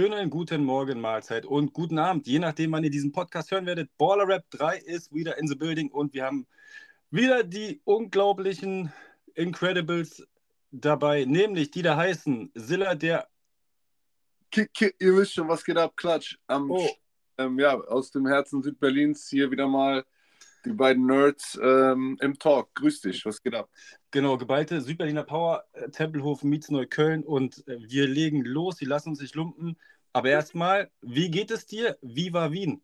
schönen guten Morgen, Mahlzeit und guten Abend, je nachdem, wann ihr diesen Podcast hören werdet. Baller Rap 3 ist wieder in the building und wir haben wieder die unglaublichen Incredibles dabei, nämlich die da heißen Silla der. Kick, kick, ihr wisst schon, was geht ab, Klatsch. Am, Oh. ähm, ja, aus dem Herzen Südberlins hier wieder mal die beiden Nerds ähm, im Talk. Grüß dich, was geht ab? Genau, geballte Südberliner Power, äh, Tempelhof, Mietz Neukölln und äh, wir legen los, die lassen uns nicht lumpen. Aber erstmal, wie geht es dir? Viva Wien.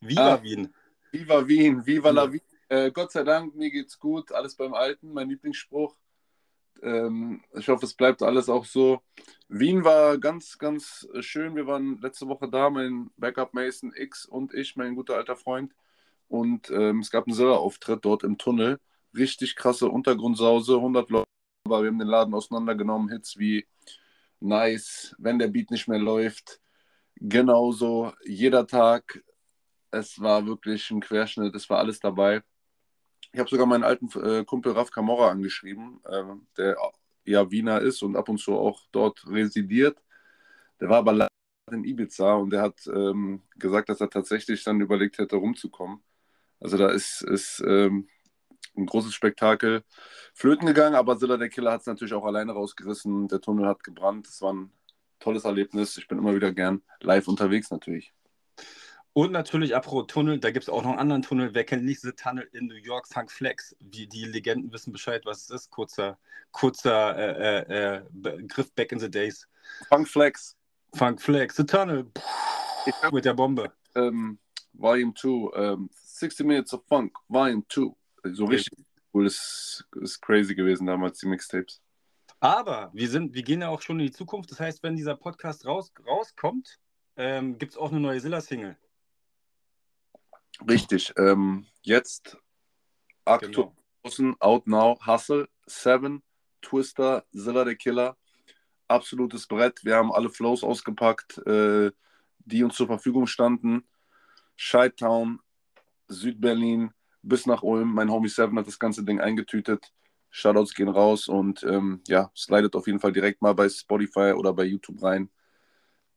Viva Ah. Wien. Viva Wien, Viva la. Wien. Äh, Gott sei Dank, mir geht's gut, alles beim Alten, mein Lieblingsspruch. Ähm, ich hoffe, es bleibt alles auch so. Wien war ganz, ganz schön. Wir waren letzte Woche da, mein Backup Mason X und ich, mein guter alter Freund. Und ähm, es gab einen Silla-Auftritt dort im Tunnel. Richtig krasse Untergrundsause, 100 Leute. Aber wir haben den Laden auseinandergenommen. Hits wie Nice, wenn der Beat nicht mehr läuft. Genauso, jeder Tag. Es war wirklich ein Querschnitt, es war alles dabei. Ich habe sogar meinen alten äh, Kumpel Raf Camorra angeschrieben, äh, der ja Wiener ist und ab und zu auch dort residiert. Der war aber leider in Ibiza und der hat ähm, gesagt, dass er tatsächlich dann überlegt hätte, rumzukommen. Also da ist, ist ähm, ein großes Spektakel flöten gegangen, aber Silla der Killer hat es natürlich auch alleine rausgerissen. Der Tunnel hat gebrannt. Es war ein tolles Erlebnis. Ich bin immer wieder gern live unterwegs natürlich. Und natürlich, apropos Tunnel, da gibt es auch noch einen anderen Tunnel. Wer kennt nicht The Tunnel in New York, Funk Flex? Die, die Legenden wissen Bescheid, was es ist. Kurzer, kurzer äh, äh, äh, Begriff back in the days. Funk Flex, Funk Flex, The Tunnel, Ich hab- mit der Bombe. ähm, Volume 2, ähm, 60 Minutes of Funk, Volume 2. So richtig cool, ist, ist crazy gewesen damals, die Mixtapes. Aber wir, sind, wir gehen ja auch schon in die Zukunft. Das heißt, wenn dieser Podcast raus, rauskommt, ähm, gibt es auch eine neue Silla-Single. Richtig, ähm, jetzt aktuell Genau. Out Now, Hustle, Seven, Twister, Zilla the Killer. Absolutes Brett. Wir haben alle Flows ausgepackt, äh, die uns zur Verfügung standen. Scheitown, Südberlin bis nach Ulm. Mein Homie Seven hat das ganze Ding eingetütet. Shoutouts gehen raus und ähm, ja, slidet auf jeden Fall direkt mal bei Spotify oder bei YouTube rein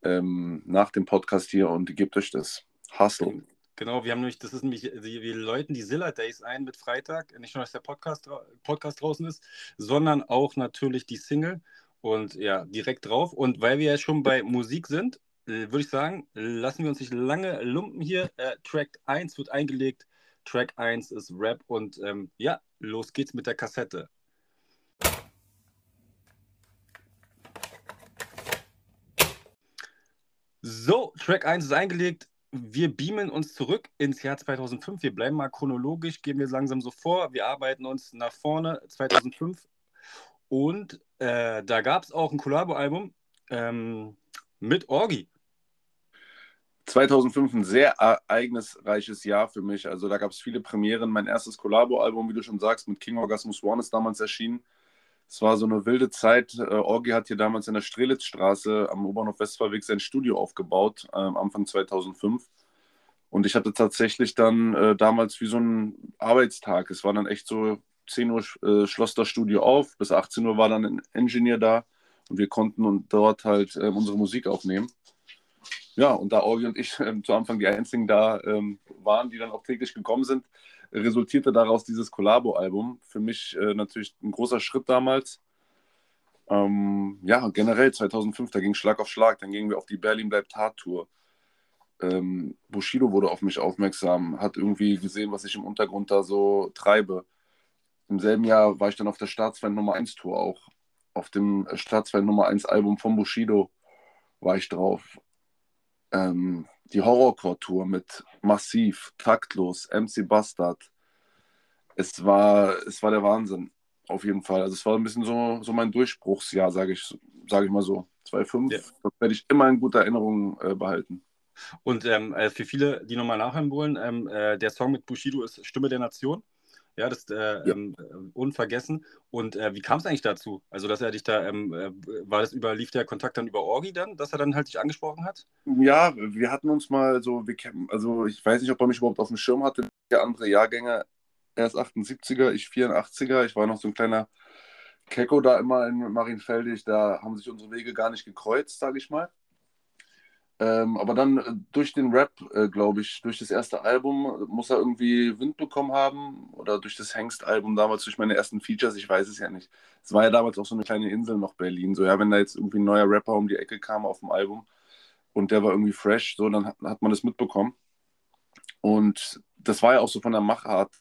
ähm, nach dem Podcast hier und gebt euch das. Hustle. Genau, wir haben nämlich, das ist nämlich, die- wir läuten die Zilla Days ein mit Freitag. Nicht nur, dass der Podcast, Podcast draußen ist, sondern auch natürlich die Single. Und ja, direkt drauf. Und weil wir ja schon bei Musik sind, äh, würde ich sagen, lassen wir uns nicht lange lumpen hier. Äh, Track 1 wird eingelegt. Track 1 ist Rap. Und ähm, ja, los geht's mit der Kassette. So, Track 1 ist eingelegt. Wir beamen uns zurück ins Jahr 2005. Wir bleiben mal chronologisch, gehen wir langsam so vor. Wir arbeiten uns nach vorne, 2005. Und äh, da gab es auch ein Collabo-Album ähm, mit Orgi. 2005 ein sehr ereignisreiches Jahr für mich. Also da gab es viele Premieren. Mein erstes Collabo-Album, wie du schon sagst, mit King Orgasmus One ist damals erschienen. Es war so eine wilde Zeit. Äh, Orgi hat hier damals in der Strelitzstraße am Obernhof Westfahrweg sein Studio aufgebaut, ähm, Anfang 2005. Und ich hatte tatsächlich dann äh, damals wie so einen Arbeitstag. Es war dann echt so, 10 Uhr äh, schloss das Studio auf, bis 18 Uhr war dann ein Engineer da und wir konnten und dort halt äh, unsere Musik aufnehmen. Ja, und da Orgi und ich ähm, zu Anfang die einzigen da ähm, waren, die dann auch täglich gekommen sind, resultierte daraus dieses Collabo-Album. Für mich äh, natürlich ein großer Schritt damals. Ähm, ja, generell 2005, da ging Schlag auf Schlag. Dann gingen wir auf die Berlin bleibt hart Tour. Ähm, Bushido wurde auf mich aufmerksam, hat irgendwie gesehen, was ich im Untergrund da so treibe. Im selben Jahr war ich dann auf der Staatsfeind Nummer 1 Tour auch. Auf dem Staatsfeind Nummer 1 Album von Bushido war ich drauf ähm, die Horrorcore-Tour mit Massiv, Taktlos, MC Bastard. Es war, es war der Wahnsinn, auf jeden Fall. Also es war ein bisschen so, so mein Durchbruchsjahr, sage ich, sag ich mal so. 2,5, Ja. das werde ich immer in guter Erinnerung äh, behalten. Und ähm, äh, für viele, die nochmal nachhören wollen, ähm, äh, der Song mit Bushido ist Stimme der Nation. Ja, das ist äh, Ja. ähm, äh, unvergessen. Und äh, wie kam es eigentlich dazu? Also, dass er dich da, ähm, äh, war das über, lief der Kontakt dann über Orgi dann, dass er dann halt dich angesprochen hat? Ja, wir hatten uns mal so, wir also ich weiß nicht, ob er mich überhaupt auf dem Schirm hatte. Der andere Jahrgänge, er ist 78er, ich 84er. Ich war noch so ein kleiner Kecko da immer in Marienfeldig. Da haben sich unsere Wege gar nicht gekreuzt, sage ich mal. Ähm, aber dann äh, durch den Rap, äh, glaube ich, durch das erste Album muss er irgendwie Wind bekommen haben oder durch das Hengst-Album damals, durch meine ersten Features, ich weiß es ja nicht. Es war ja damals auch so eine kleine Insel noch Berlin. So, ja, wenn da jetzt irgendwie ein neuer Rapper um die Ecke kam auf dem Album und der war irgendwie fresh, so, dann hat, hat man das mitbekommen. Und das war ja auch so von der Machart,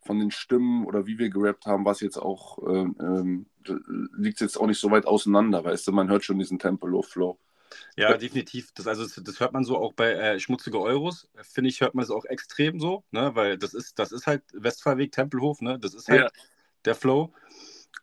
von den Stimmen oder wie wir gerappt haben, was jetzt auch, ähm, ähm liegt jetzt auch nicht so weit auseinander, weißt du, man hört schon diesen Tempelo-Flow. Ja, definitiv. Das, also, das, hört man so auch bei äh, Schmutzige Euros. Finde ich, hört man das auch extrem so, ne? weil das ist, das ist halt Westfahrweg, Tempelhof, ne? das ist halt ja. der Flow.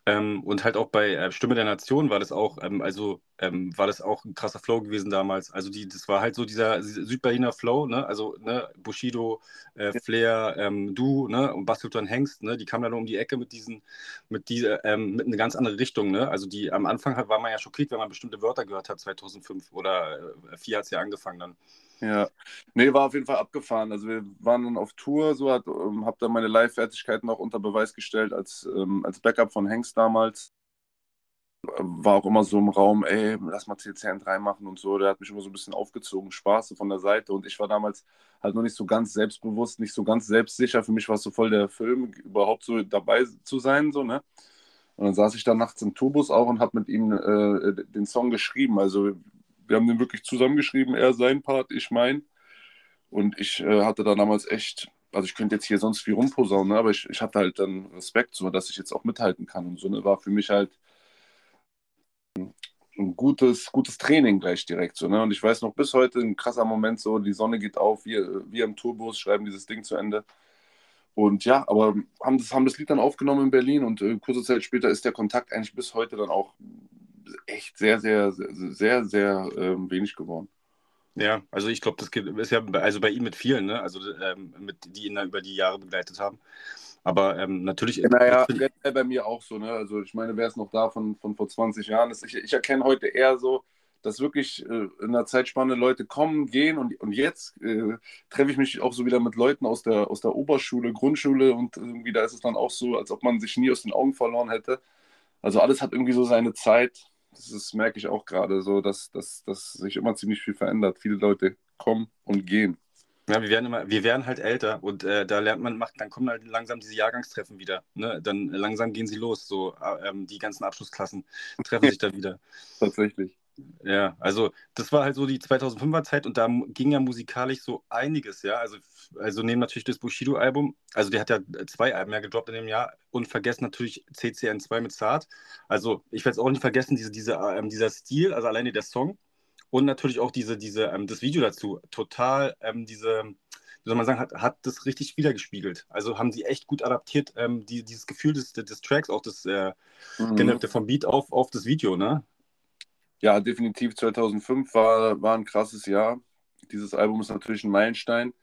Ähm, und halt auch bei äh, Stimme der Nation war das auch, ähm, also ähm, war das auch ein krasser Flow gewesen damals. Also die, das war halt so dieser Südberliner Flow, ne? Also ne, Bushido, äh, Flair, ähm, du, ne, und Bastelton Hengst, ne, die kamen dann um die Ecke mit diesen, mit dieser, ähm, mit einer ganz anderen Richtung, ne? Also die am Anfang war man ja schockiert, wenn man bestimmte Wörter gehört hat, 2005 oder äh, 4 hat es ja angefangen dann. Ja, nee, war auf jeden Fall abgefahren. Also wir waren dann auf Tour, so hat, ähm, hab dann meine Live-Fertigkeiten auch unter Beweis gestellt als, ähm, als Backup von Hengst damals. War auch immer so im Raum, ey, lass mal CCN 3 machen und so. Der hat mich immer so ein bisschen aufgezogen, Spaß von der Seite. Und ich war damals halt noch nicht so ganz selbstbewusst, nicht so ganz selbstsicher. Für mich war es so voll der Film, überhaupt so dabei zu sein, so, ne? Und dann saß ich da nachts im Tourbus auch und habe mit ihm äh, den Song geschrieben. Also wir haben den wirklich zusammengeschrieben, er sein Part, ich mein. Und ich äh, hatte da damals echt, also ich könnte jetzt hier sonst viel rumposaunen, ne? aber ich, ich hatte halt dann Respekt, so dass ich jetzt auch mithalten kann. Und so ne, war für mich halt ein gutes, gutes Training gleich direkt so. Ne? Und ich weiß noch bis heute ein krasser Moment so, die Sonne geht auf, wir, wir im Tourbus schreiben dieses Ding zu Ende. Und ja, aber haben das, haben das Lied dann aufgenommen in Berlin und äh, kurze Zeit später ist der Kontakt eigentlich bis heute dann auch echt sehr, sehr, sehr, sehr, sehr ähm, wenig geworden. Ja, also ich glaube, das ist ja also bei ihm mit vielen, ne? also ähm, mit, die ihn dann über die Jahre begleitet haben. Aber ähm, natürlich. Naja, generell bei mir auch so, ne? Also ich meine, wer ist noch da von, von vor 20 Jahren? ist? Ich, ich erkenne heute eher so, dass wirklich äh, in einer Zeitspanne Leute kommen, gehen und, und jetzt äh, treffe ich mich auch so wieder mit Leuten aus der, aus der Oberschule, Grundschule und irgendwie da ist es dann auch so, als ob man sich nie aus den Augen verloren hätte. Also alles hat irgendwie so seine Zeit das ist, merke ich auch gerade so, dass, dass, dass sich immer ziemlich viel verändert. Viele Leute kommen und gehen. Ja, wir werden immer, wir werden halt älter und äh, da lernt man, macht, dann kommen halt langsam diese Jahrgangstreffen wieder. Ne? Dann langsam gehen sie los. So äh, ähm, die ganzen Abschlussklassen treffen sich dann wieder. Tatsächlich. Ja, also das war halt so die 2005er Zeit und da ging ja musikalisch so einiges, ja. Also, also nehmen natürlich das Bushido-Album, also der hat ja zwei Alben ja gedroppt in dem Jahr und vergessen natürlich CCN2 mit Zart. Also ich werde es auch nicht vergessen, diese, diese, ähm, dieser Stil, also alleine der Song und natürlich auch diese, diese, ähm, das Video dazu, total ähm, diese, wie soll man sagen, hat, hat das richtig wiedergespiegelt. Also haben sie echt gut adaptiert, ähm, die, dieses Gefühl des, des Tracks, auch das äh, mhm. vom Beat auf, auf das Video, ne? Ja, definitiv 2005 war, war ein krasses Jahr. Dieses Album ist natürlich ein Meilenstein.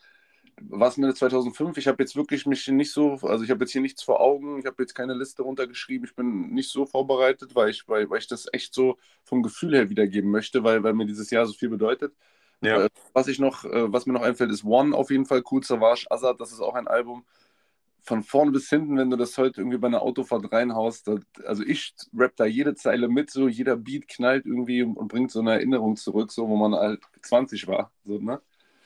Was mir 2005, ich habe jetzt wirklich mich nicht so, also ich habe jetzt hier nichts vor Augen, ich habe jetzt keine Liste runtergeschrieben, ich bin nicht so vorbereitet, weil ich, weil, weil ich das echt so vom Gefühl her wiedergeben möchte, weil, weil mir dieses Jahr so viel bedeutet. Ja. Äh, was ich noch, äh, was mir noch einfällt, ist One auf jeden Fall cool, Savage Azad, das ist auch ein Album, von vorn bis hinten, wenn du das heute irgendwie bei einer Autofahrt reinhaust, da, also ich rap da jede Zeile mit, so jeder Beat knallt irgendwie und, bringt so eine Erinnerung zurück, so wo man halt 20 war. So, ne?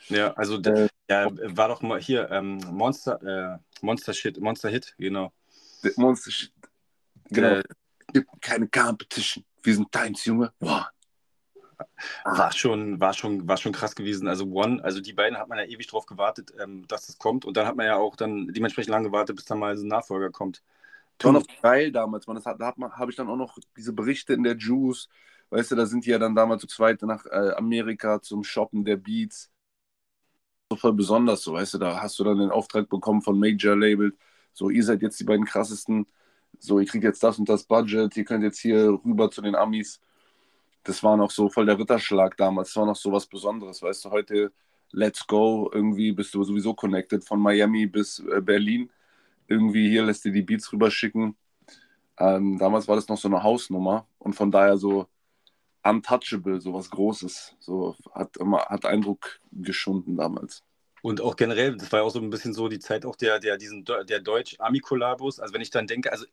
Ja, also äh, ja, war doch mal hier ähm, Monster, äh, Monster Shit, Monster Hit, genau. Monster Shit. Genau. Äh, Gibt keine Competition. Wir sind deins, Junge. Wow. War schon, war, schon, war schon krass gewesen. Also One, also die beiden hat man ja ewig drauf gewartet, ähm, dass das kommt. Und dann hat man ja auch dann dementsprechend lange gewartet, bis dann mal so ein Nachfolger kommt. Das war noch geil damals, man. Das hat, da habe ich dann auch noch diese Berichte in der Juice. Weißt du, da sind die ja dann damals zu zweit nach äh, Amerika zum Shoppen der Beats. So voll besonders, so weißt du, da hast du dann den Auftrag bekommen von Major Label. So, ihr seid jetzt die beiden krassesten. So, ihr kriegt jetzt das und das Budget, ihr könnt jetzt hier rüber zu den Amis das war noch so voll der Ritterschlag damals. Das war noch so was Besonderes. Weißt du, heute Let's Go, irgendwie bist du sowieso connected von Miami bis äh, Berlin. Irgendwie hier lässt dir die Beats rüberschicken. Ähm, damals war das noch so eine Hausnummer und von daher so untouchable, so was Großes. So hat immer hat Eindruck geschunden damals. Und auch generell, das war ja auch so ein bisschen so die Zeit auch der, der, diesen, der Deutsch-Ami-Kollabos. Also wenn ich dann denke, also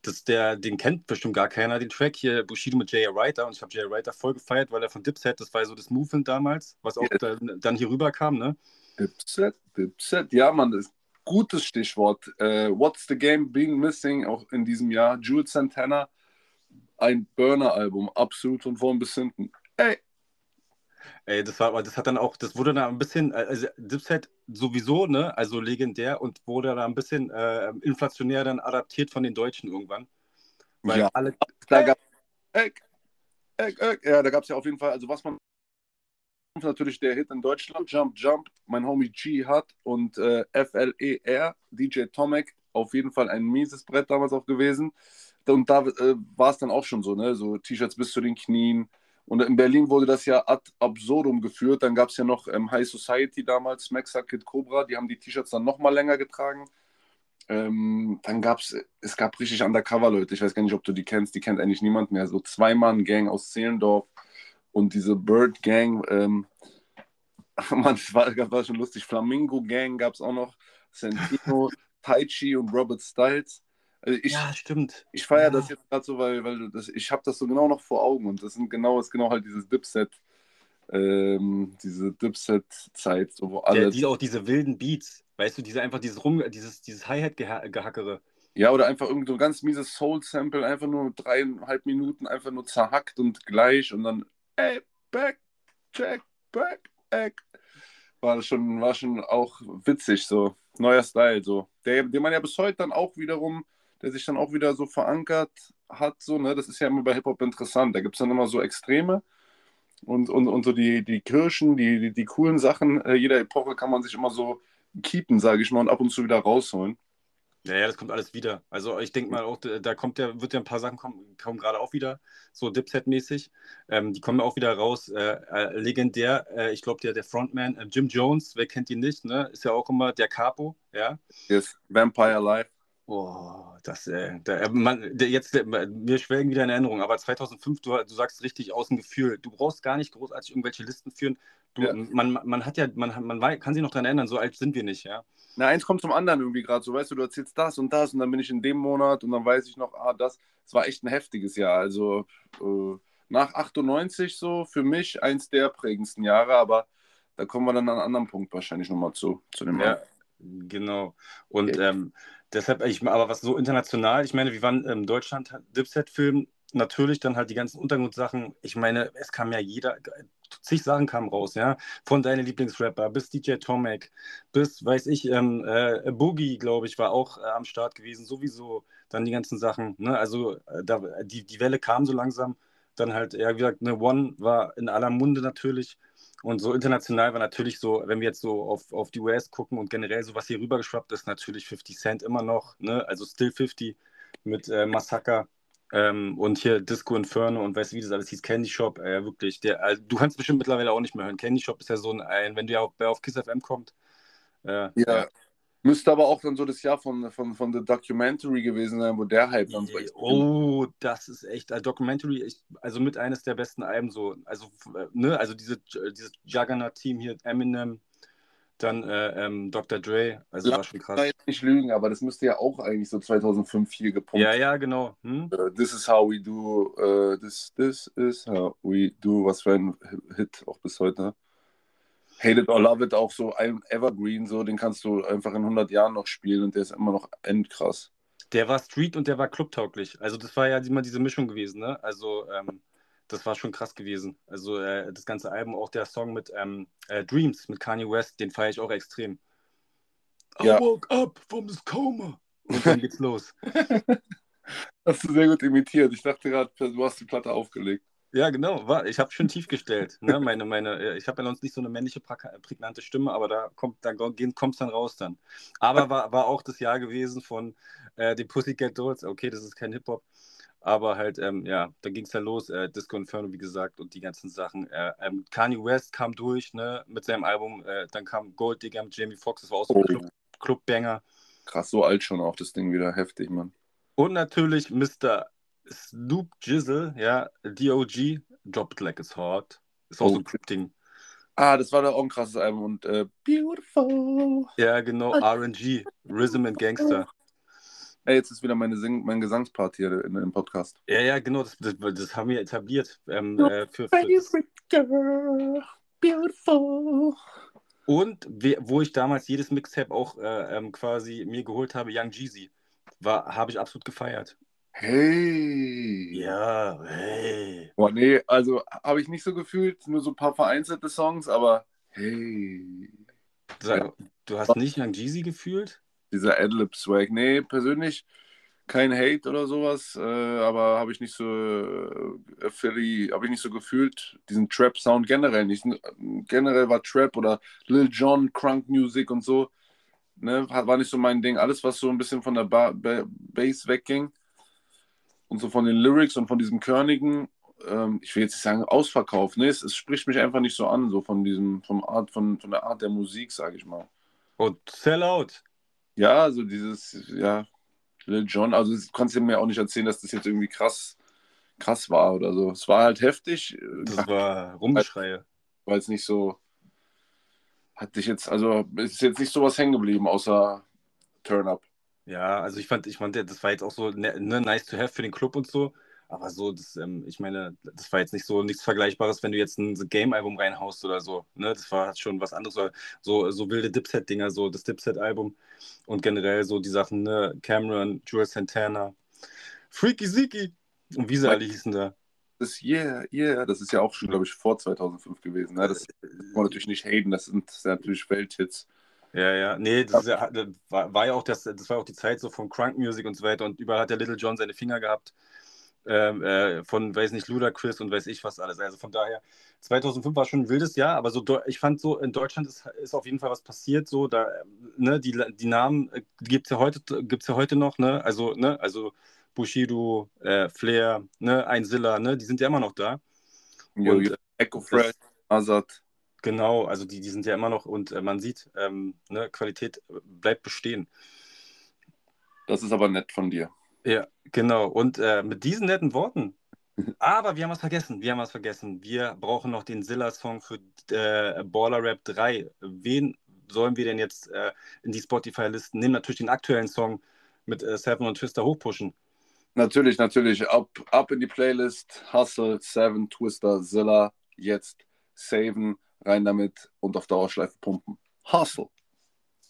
das, der, den kennt bestimmt gar keiner, den Track hier, Bushido mit J.A. Writer. Und ich habe J.A. Writer voll gefeiert, weil er von Dipset, das war ja so das Movement damals, was auch ja. dann, dann hier rüberkam, ne? Dipset, Dipset, ja, man, das ist ein gutes Stichwort. Uh, What's the Game Been Missing, auch in diesem Jahr. Jules Santana, ein Burner-Album, absolut von vorn bis hinten. Ey, Ey, das war, das hat dann auch, das wurde dann ein bisschen, äh, also Dipset sowieso, ne, also legendär und wurde dann ein bisschen äh, inflationär dann adaptiert von den Deutschen irgendwann. Weil ja, alle. Da gab, äh, äh, äh, ja, da gab es ja auf jeden Fall, also was man natürlich der Hit in Deutschland, Jump Jump, mein Homie G hat und äh, FLER, DJ Tomek, auf jeden Fall ein mieses Brett damals auch gewesen. Und da äh, war es dann auch schon so, ne, so T-Shirts bis zu den Knien, und in Berlin wurde das ja ad absurdum geführt. Dann gab es ja noch ähm, High Society damals, Maxa Kid Cobra, die haben die T-Shirts dann nochmal länger getragen. Ähm, dann gab es, es gab richtig Undercover-Leute, ich weiß gar nicht, ob du die kennst, die kennt eigentlich niemand mehr. So Zwei-Mann-Gang aus Zehlendorf und diese Bird-Gang, ähm, man, das war, das war schon lustig. Flamingo-Gang gab es auch noch, Santino, Tai Chi und Robert Styles. Also ich, ja, stimmt. Ich feiere ja. das jetzt gerade so, weil, weil das, ich habe das so genau noch vor Augen und das sind genau, ist genau halt dieses Dipset, ähm, diese Dipset-Zeit, so, wo alle. Ja, die, auch diese wilden Beats, weißt du, diese einfach dieses Rum, dieses, dieses Hi-Hat-Gehackere. Ja, oder einfach irgend so ein ganz mieses Soul-Sample, einfach nur dreieinhalb Minuten, einfach nur zerhackt und gleich und dann, ey, back, check, back, egg. War schon, war schon auch witzig, so. Neuer Style, so. Der, den man ja bis heute dann auch wiederum der sich dann auch wieder so verankert hat. So, ne? Das ist ja immer bei Hip-Hop interessant. Da gibt es dann immer so Extreme und, und, und so die, die Kirschen, die, die, die coolen Sachen. Äh, jeder Epoche kann man sich immer so keepen, sage ich mal, und ab und zu wieder rausholen. Ja, ja, das kommt alles wieder. Also ich denke mal auch, da kommt ja, wird ja ein paar Sachen kommen, kommen gerade auch wieder, so Dipset-mäßig. Ähm, die kommen auch wieder raus. Äh, äh, legendär, äh, ich glaube, der, der Frontman, äh, Jim Jones, wer kennt ihn nicht, ne? Ist ja auch immer der Capo, ja. Yes, Vampire Life. Oh, das, äh, der, äh, man, der, jetzt, der, mir schwelgen wieder in Erinnerung, aber 2005, du, du sagst richtig aus dem Gefühl, du brauchst gar nicht großartig irgendwelche Listen führen. Du, ja. man, man hat ja, man, man kann sich noch daran erinnern, so alt sind wir nicht, ja. Na, eins kommt zum anderen irgendwie gerade so, weißt du, du erzählst das und das und dann bin ich in dem Monat und dann weiß ich noch, ah, das, es war echt ein heftiges Jahr. Also äh, nach 98 so für mich eins der prägendsten Jahre, aber da kommen wir dann an einem anderen Punkt wahrscheinlich nochmal zu, zu dem Ja, genau. Und okay. ähm, Deshalb, ich, aber was so international, ich meine, wir waren in Deutschland Dipset-Film, natürlich dann halt die ganzen Untergrundsachen. Ich meine, es kam ja jeder, zig Sachen kamen raus, ja. Von deinen Lieblingsrapper bis DJ Tomek, bis, weiß ich, ähm, äh, Boogie, glaube ich, war auch äh, am Start gewesen, sowieso. Dann die ganzen Sachen, ne? Also äh, da, die, die Welle kam so langsam. Dann halt, ja, wie gesagt, eine One war in aller Munde natürlich. Und so international war natürlich so, wenn wir jetzt so auf, auf die US gucken und generell so, was hier rübergeschwappt ist, natürlich 50 Cent immer noch, ne? also Still 50 mit äh, Massacre ähm, und hier Disco Inferno und weißt du, wie das alles hieß, Candy Shop, äh, wirklich, der, also, du kannst bestimmt mittlerweile auch nicht mehr hören. Candy Shop ist ja so ein, wenn du ja auf, auf Kiss FM kommt. Äh, ja. Müsste aber auch dann so das Jahr von, von, von The Documentary gewesen sein, wo der Hype dann so Oh, das ist echt, also Documentary, ich, also mit eines der besten Alben so, also, ne, also diese, dieses Juggernaut-Team hier, Eminem, dann äh, ähm, Dr. Dre, also Lass war schon krass. Ich nicht lügen, aber das müsste ja auch eigentlich so 2005 hier gepumpt Ja, ja, genau. Hm? Uh, this is how we do, uh, this, this is how we do, was für ein Hit auch bis heute. Hate It or Love It auch so ein Evergreen, so den kannst du einfach in 100 Jahren noch spielen und der ist immer noch endkrass. Der war Street und der war clubtauglich. Also das war ja immer diese Mischung gewesen, ne? Also ähm, das war schon krass gewesen. Also äh, das ganze Album, auch der Song mit ähm, äh, Dreams mit Kanye West, den feiere ich auch extrem. Ja. I woke up from this coma. Und dann geht's los. Hast du sehr gut imitiert. Ich dachte gerade, du hast die Platte aufgelegt. Ja, genau. War, ich habe schon tief gestellt. Ne? Meine, meine, äh, ich habe ja sonst nicht so eine männliche, prägnante Stimme, aber da kommt da kommt es dann raus dann. Aber war, war auch das Jahr gewesen von äh, den Pussycat Dolls. Okay, das ist kein Hip-Hop. Aber halt, ähm, ja, da ging es dann los. Äh, Disco Inferno, wie gesagt, und die ganzen Sachen. Äh, ähm, Kanye West kam durch ne, mit seinem Album. Äh, dann kam Gold Digger mit Jamie Foxx. Das war auch so ein oh. Club, Clubbanger. Krass, so alt schon auch das Ding wieder. Heftig, Mann. Und natürlich Mr. Snoop Jizzle, ja, DOG, Dropped Like It's Hot. Ist auch oh. so ein Club-Ding. Ah, das war doch auch ein krasses Album und äh, Beautiful. Ja, genau, RNG, Rhythm and Gangster. Ey, jetzt ist wieder meine Sing mein Gesangspart hier in, im Podcast. Ja, ja, genau, das, das, das haben wir etabliert. Ähm, äh, für, für girl, beautiful. Und we- wo ich damals jedes Mixtape auch äh, ähm, quasi mir geholt habe, Young Jeezy, war, habe ich absolut gefeiert. Hey. Ja, hey. Boah, nee, also habe ich nicht so gefühlt, nur so ein paar vereinzelte Songs, aber hey. Sag, Du hast nicht Young Jeezy gefühlt? Dieser Adlib-Swag. Nee, persönlich kein Hate oder sowas, äh, aber habe ich nicht so äh, Philly, habe ich nicht so gefühlt, diesen Trap-Sound generell nicht. Generell war Trap oder Lil Jon, Crunk Music und so, ne, war nicht so mein Ding. Alles, was so ein bisschen von der ba ba Bass wegging und so von den Lyrics und von diesem Körnigen, ähm, ich will jetzt nicht sagen Ausverkauf, ne, es, es spricht mich einfach nicht so an, so von diesem, vom Art, von, von der Art der Musik, sage ich mal. Und Sellout. Ja, also dieses, ja, Lil Jon, also das kannst du mir auch nicht erzählen, dass das jetzt irgendwie krass, krass war oder so. Es war halt heftig, Das war Rumgeschreie. weil es nicht so, hat dich jetzt, also es ist jetzt nicht so was hängen geblieben, außer Turn Up. Ja, also ich fand, ich fand, das war jetzt auch so ne, ne, nice to have für den Club und so. Aber so, das, ähm, ich meine, das war jetzt nicht so nichts Vergleichbares, wenn du jetzt ein Game-Album reinhaust oder so. Ne? Das war schon was anderes. So, so, so wilde Dipset-Dinger, so das Dipset-Album und generell so die Sachen, ne? Cameron, Jules Santana, Freaky Ziki und wie sie alle hießen da. Das Yeah, Yeah, das ist ja auch schon, glaube ich, vor 2005 gewesen. Ne? Das kann man natürlich nicht haten, das sind, das sind natürlich Welthits. Ja, ja, nee, das, ja, war, ja auch das, das war auch die Zeit so von Crunk Music und so weiter und überall hat der Little John seine Finger gehabt. Ähm, äh, von, weiß nicht, Ludacris und weiß ich was alles. Also von daher, 2005 war schon ein wildes Jahr, aber so, ich fand so, in Deutschland ist, ist auf jeden Fall was passiert, so, da, ne, die, die Namen äh, gibt es ja heute, gibt's ja heute noch, ne, also, ne, also Bushido, äh, Flair, ne, Einzilla, ne, die sind ja immer noch da. Jo, Und, jo, Echo Fresh, Azad. Genau, also die, die sind ja immer noch und äh, man sieht, ähm, ne, Qualität bleibt bestehen. Das ist aber nett von dir. Ja, genau. Und äh, mit diesen netten Worten. Aber wir haben was vergessen. Wir haben was vergessen. Wir brauchen noch den Zilla-Song für äh, Baller Rap 3. Wen sollen wir denn jetzt äh, in die Spotify-Listen nehmen? Natürlich den aktuellen Song mit äh, Seven und Twister hochpushen. Natürlich, natürlich. Ab, ab in die Playlist. Hustle, Seven, Twister, Zilla. Jetzt saven, rein damit und auf Dauerschleife pumpen. Hustle.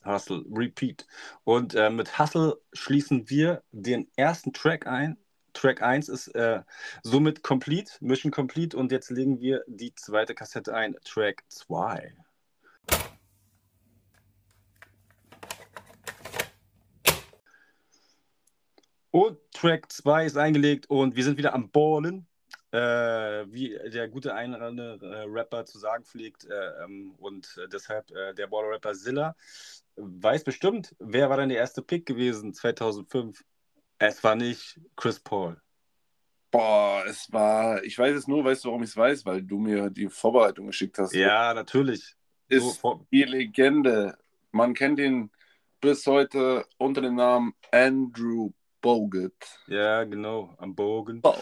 Hustle, Repeat. Und äh, mit Hustle schließen wir den ersten Track ein. Track 1 ist äh, somit complete, Mission complete. Und jetzt legen wir die zweite Kassette ein, Track 2. Und Track 2 ist eingelegt und wir sind wieder am Ballen. Äh, wie der gute eine äh, Rapper zu sagen pflegt. Äh, ähm, und äh, deshalb äh, der Baller-Rapper Zilla weiß bestimmt, wer war denn der erste Pick gewesen 2005? Es war nicht Chris Paul. Boah, es war, ich weiß es nur, weißt du, warum ich es weiß? Weil du mir die Vorbereitung geschickt hast. Ja, natürlich. So, Ist vor- die Legende. Man kennt ihn bis heute unter dem Namen Andrew Bogut. ja, genau, am Bogen. Oh.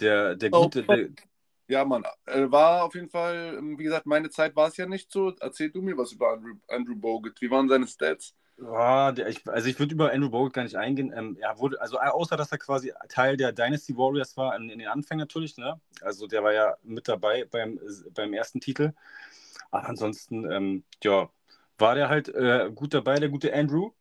Der, der Oh, gute, der, Ja, Mann, äh, war auf jeden Fall, ähm, wie gesagt, meine Zeit war es ja nicht so. Erzähl du mir was über Andrew, Andrew Bogut. Wie waren seine Stats? Ah, der, ich, also ich würde über Andrew Bogut gar nicht eingehen. Ähm, er wurde, also außer dass er quasi Teil der Dynasty Warriors war, in, in den Anfängen natürlich, ne? Also der war ja mit dabei beim, beim ersten Titel. Aber ansonsten, ähm, ja, war der halt äh, gut dabei, der gute Andrew.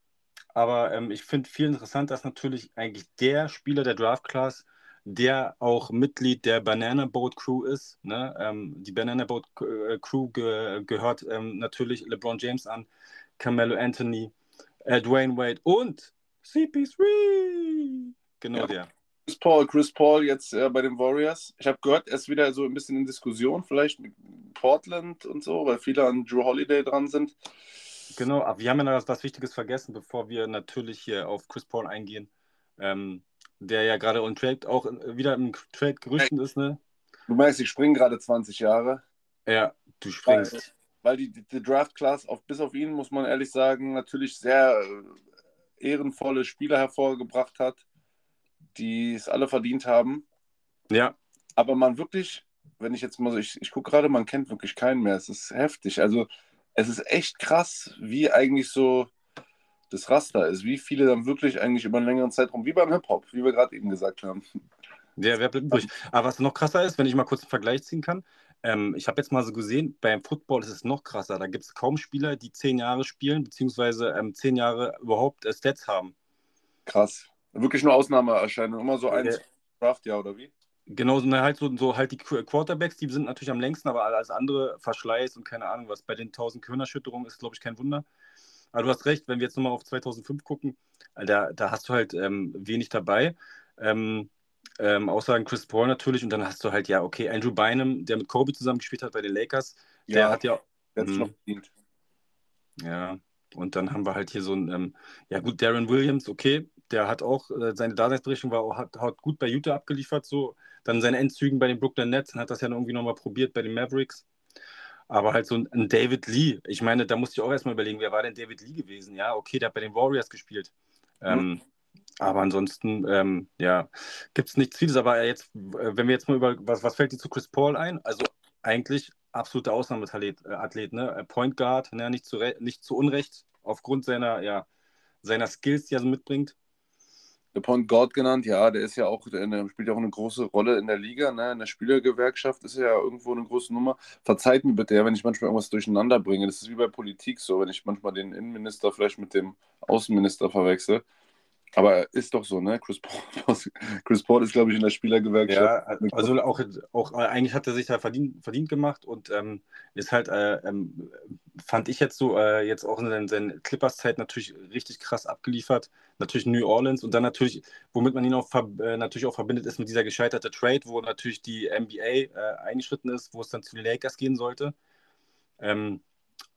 Aber ähm, ich finde viel interessanter ist natürlich eigentlich der Spieler der Draft Class, der auch Mitglied der Banana Boat Crew ist. Ne? Ähm, die Banana Boat äh, Crew ge gehört ähm, natürlich LeBron James an, Carmelo Anthony, äh, Dwayne Wade und CP3. Genau Ja. der. Chris Paul, Chris Paul jetzt äh, bei den Warriors. Ich habe gehört, er ist wieder so ein bisschen in Diskussion, vielleicht mit Portland und so, weil viele an Drew Holiday dran sind. Genau, aber wir haben ja noch was, was Wichtiges vergessen, bevor wir natürlich hier auf Chris Paul eingehen, ähm, der ja gerade on Trade auch wieder im Trade-Gerüchten ist, ne? Du meinst, ich springe gerade 20 Jahre. Ja, du springst. weil die, die, die Draft Class, auf, bis auf ihn, muss man ehrlich sagen, natürlich sehr äh, ehrenvolle Spieler hervorgebracht hat, die es alle verdient haben. Ja, Aber man wirklich, wenn ich jetzt mal so, ich, ich gucke gerade, man kennt wirklich keinen mehr. Es ist heftig. Also es ist echt krass, wie eigentlich so das Raster ist, wie viele dann wirklich eigentlich über einen längeren Zeitraum, wie beim Hip-Hop, wie wir gerade eben gesagt haben. Ja, wer bleibt übrig? Aber was noch krasser ist, wenn ich mal kurz einen Vergleich ziehen kann, ähm, ich habe jetzt mal so gesehen, beim Football ist es noch krasser. Da gibt es kaum Spieler, die zehn Jahre spielen, beziehungsweise ähm, zehn Jahre überhaupt äh, Stats haben. Krass. Wirklich nur Ausnahmeerscheinung. Immer so ein Draftjahr oder wie? Genau, so, halt so, so halt die Quarterbacks, die sind natürlich am längsten, aber alles andere Verschleiß und keine Ahnung was. Bei den 1000 Körnerschütterungen ist, glaube ich, kein Wunder. Aber du hast recht, wenn wir jetzt nochmal auf 2005 gucken, da, da hast du halt ähm, wenig dabei. Ähm, ähm, außer Chris Paul natürlich. Und dann hast du halt, ja, okay, Andrew Bynum, der mit Kobe zusammengespielt hat bei den Lakers, der ja, hat ja. Der hat noch verdient. Ja, und dann haben wir halt hier so ein, ähm, ja gut, Darren Williams, okay, der hat auch, äh, seine Daseinsberechtigung war auch, hat, hat, gut bei Utah abgeliefert, so. Dann seine Endzügen bei den Brooklyn Nets, hat das ja irgendwie nochmal probiert bei den Mavericks. Aber halt so ein, David Lee, ich meine, da musste ich auch erstmal überlegen, wer war denn David Lee gewesen? Ja, okay, der hat bei den Warriors gespielt. Mhm. Ähm, aber ansonsten, ähm, ja, gibt es nichts vieles. Aber jetzt, wenn wir jetzt mal über, was, was fällt dir zu Chris Paul ein? Also eigentlich absoluter Ausnahmeathlet, äh, Athlet, ne? Äh, Point Guard, ne? nicht, zu nicht zu Unrecht, aufgrund seiner, ja, seiner Skills, die er so mitbringt. Der Point Guard genannt, ja, der ist ja auch, der spielt ja auch eine große Rolle in der Liga, ne? in der Spielergewerkschaft ist er ja irgendwo eine große Nummer. Verzeiht mir bitte, wenn ich manchmal irgendwas durcheinander bringe. Das ist wie bei Politik so, wenn ich manchmal den Innenminister vielleicht mit dem Außenminister verwechsel. Aber ist doch so, ne? Chris Paul, Chris Paul ist, glaube ich, in der Spielergewerkschaft. Ja, also auch, auch eigentlich hat er sich da verdient, verdient gemacht und ähm, ist halt, äh, ähm, fand ich jetzt so, äh, jetzt auch in seinen, seinen Clippers-Zeit natürlich richtig krass abgeliefert. Natürlich New Orleans und dann natürlich, womit man ihn auch, äh, natürlich auch verbindet, ist mit dieser gescheiterte Trade, wo natürlich die NBA äh, eingeschritten ist, wo es dann zu den Lakers gehen sollte. Ähm,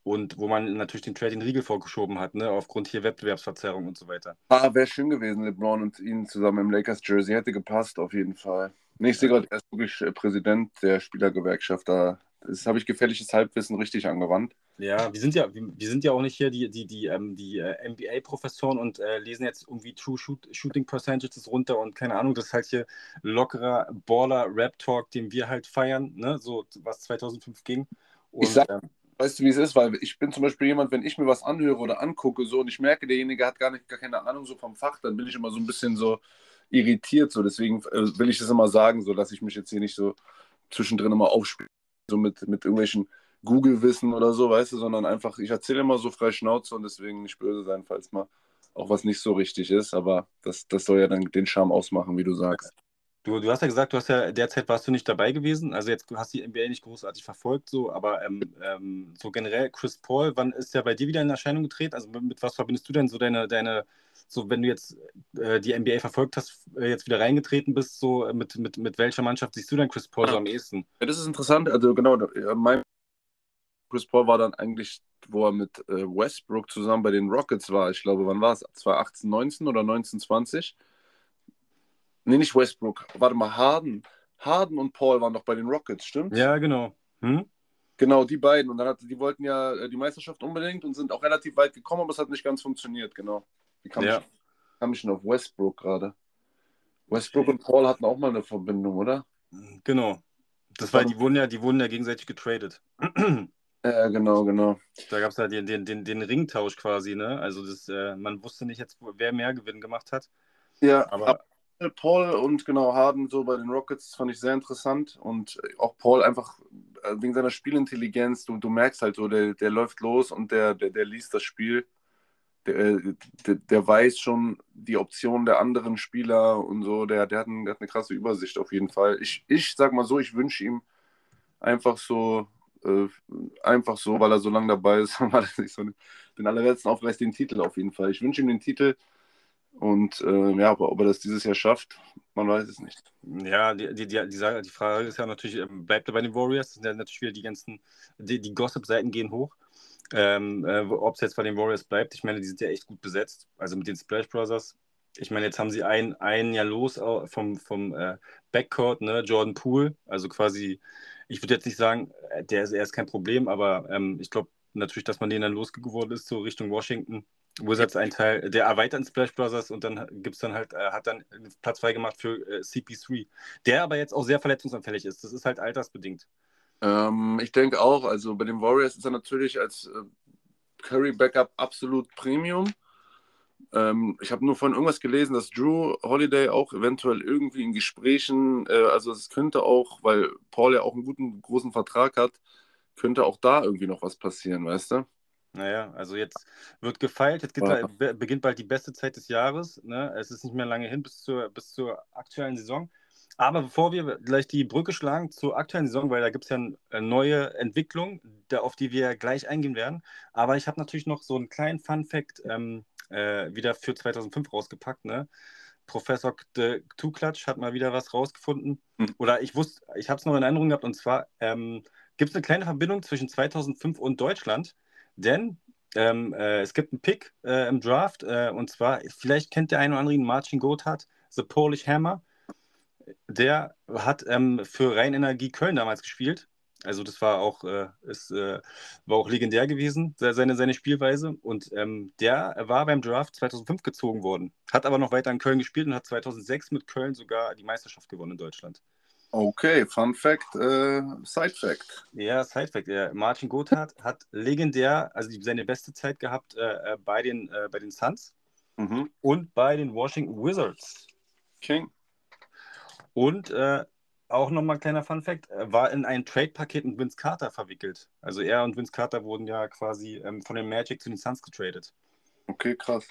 und wo man natürlich den Trade in Riegel vorgeschoben hat, ne, aufgrund hier Wettbewerbsverzerrung und so weiter. Ah, wäre schön gewesen, LeBron und ihn zusammen im Lakers Jersey hätte gepasst, auf jeden Fall. Nee, ich sehe gerade, er ist wirklich äh, Präsident der Spielergewerkschaft. Da habe ich gefährliches Halbwissen richtig angewandt. Ja, wir sind ja, wir, sind ja auch nicht hier die, die, die, ähm, die äh, NBA-Professoren und äh, lesen jetzt irgendwie True Shoot, Shooting Percentages runter und keine Ahnung, das ist halt hier lockerer Baller-Rap-Talk, den wir halt feiern, ne? so was 2005 ging. Und, ich sag, ähm, weißt du, wie es ist? Weil ich bin zum Beispiel jemand, wenn ich mir was anhöre oder angucke so und ich merke, derjenige hat gar nicht gar keine Ahnung so vom Fach, dann bin ich immer so ein bisschen so irritiert. So. Deswegen äh, will ich das immer sagen, so dass ich mich jetzt hier nicht so zwischendrin immer aufspiele, so mit, mit irgendwelchen Google-Wissen oder so, weißt du, sondern einfach, ich erzähle immer so frei Schnauze und deswegen nicht böse sein, falls mal auch was nicht so richtig ist. Aber das, das soll ja dann den Charme ausmachen, wie du sagst. Du, du hast ja gesagt, du hast ja derzeit warst du nicht dabei gewesen. Also jetzt hast du die NBA nicht großartig verfolgt, so, aber ähm, ähm, so generell Chris Paul, wann ist der bei dir wieder in Erscheinung getreten? Also mit, was verbindest du denn so deine, deine, so wenn du jetzt äh, die NBA verfolgt hast, äh, jetzt wieder reingetreten bist, so äh, mit, mit, mit welcher Mannschaft siehst du denn Chris Paul so am ehesten? Ja, das ist interessant. Also genau, mein Chris Paul war dann eigentlich, wo er mit äh, Westbrook zusammen bei den Rockets war. Ich glaube, wann war es? 2018, 19 oder 19, 20? Nee, nicht Westbrook. Warte mal, Harden. Harden und Paul waren doch bei den Rockets, stimmt? Ja, genau. Hm? Genau, die beiden. Und dann hat, die wollten ja äh, die Meisterschaft unbedingt und sind auch relativ weit gekommen, aber es hat nicht ganz funktioniert, genau. Wie kam, ja. ich, kam ich denn auf Westbrook gerade? Westbrook und Paul hatten auch mal eine Verbindung, oder? Genau. Das war, die wurden ja, die wurden ja gegenseitig getradet. Ja, genau, genau. Da gab es ja den, den, den, den Ringtausch quasi, ne? Also das, äh, man wusste nicht jetzt, wer mehr Gewinn gemacht hat. Ja, aber Paul und genau Harden so bei den Rockets fand ich sehr interessant und auch Paul einfach äh, wegen seiner Spielintelligenz, du, du merkst halt so, der, der läuft los und der, der, der liest das Spiel, der, äh, der, der weiß schon die Optionen der anderen Spieler und so, der, der, hat, ein, der hat eine krasse Übersicht auf jeden Fall. Ich, ich sag mal so, ich wünsche ihm einfach so, äh, einfach so, weil er so lange dabei ist, weil er sich so den allerletzten aufreißt, den Titel auf jeden Fall. Ich wünsche ihm den Titel und äh, ja, aber ob er das dieses Jahr schafft, man weiß es nicht. Ja, die, die, die, die Frage ist ja natürlich, ähm, bleibt er bei den Warriors? Das sind ja natürlich wieder die ganzen, die, die Gossip-Seiten gehen hoch. Ähm, äh, ob es jetzt bei den Warriors bleibt, ich meine, die sind ja echt gut besetzt. Also mit den Splash Brothers. Ich meine, jetzt haben sie ein, ein Jahr los vom, vom äh, Backcourt, ne? Jordan Poole. Also quasi, ich würde jetzt nicht sagen, äh, der ist, er ist kein Problem, aber ähm, ich glaube, natürlich, dass man den dann losgeworden ist, so Richtung Washington. Wizards ein Teil der erweiterten Splash Brothers und dann gibt es dann halt, äh, hat dann Platz frei gemacht für äh, CP3, der aber jetzt auch sehr verletzungsanfällig ist. Das ist halt altersbedingt. Ähm, ich denke auch, also bei den Warriors ist er natürlich als äh, Curry Backup absolut Premium. Ähm, ich habe nur von irgendwas gelesen, dass Drew Holiday auch eventuell irgendwie in Gesprächen, äh, also es könnte auch, weil Paul ja auch einen guten großen Vertrag hat, könnte auch da irgendwie noch was passieren, weißt du? Naja, also jetzt wird gefeilt, jetzt ja. da, beginnt bald die beste Zeit des Jahres. Ne? Es ist nicht mehr lange hin bis zur, bis zur aktuellen Saison. Aber bevor wir gleich die Brücke schlagen zur aktuellen Saison, weil da gibt es ja eine neue Entwicklung, auf die wir gleich eingehen werden. Aber ich habe natürlich noch so einen kleinen Fun-Fact ähm, äh, wieder für 2005 rausgepackt. Ne? Professor Tuklatsch hat mal wieder was rausgefunden. Hm. Oder ich wusste, ich habe es noch in Erinnerung gehabt, und zwar ähm, gibt es eine kleine Verbindung zwischen 2005 und Deutschland, denn ähm, äh, es gibt einen Pick äh, im Draft, äh, und zwar, vielleicht kennt der eine oder andere Martin Gotthard, The Polish Hammer. Der hat ähm, für Rheinenergie Köln damals gespielt also das war auch, äh, ist, äh, war auch legendär gewesen, seine, seine Spielweise. Und ähm, der war beim Draft 2005 gezogen worden, hat aber noch weiter in Köln gespielt und hat 2006 mit Köln sogar die Meisterschaft gewonnen in Deutschland. Okay, Fun Fact, äh, Side Fact. Ja, Side Fact. Ja. Martin Gotthard hat legendär, also seine beste Zeit gehabt äh, äh, bei, den, äh, bei den Suns mhm. und bei den Washington Wizards. King. Und äh, auch nochmal ein kleiner Fun-Fact, war in ein Trade-Paket mit Vince Carter verwickelt. Also er und Vince Carter wurden ja quasi ähm, von den Magic zu den Suns getradet. Okay, krass.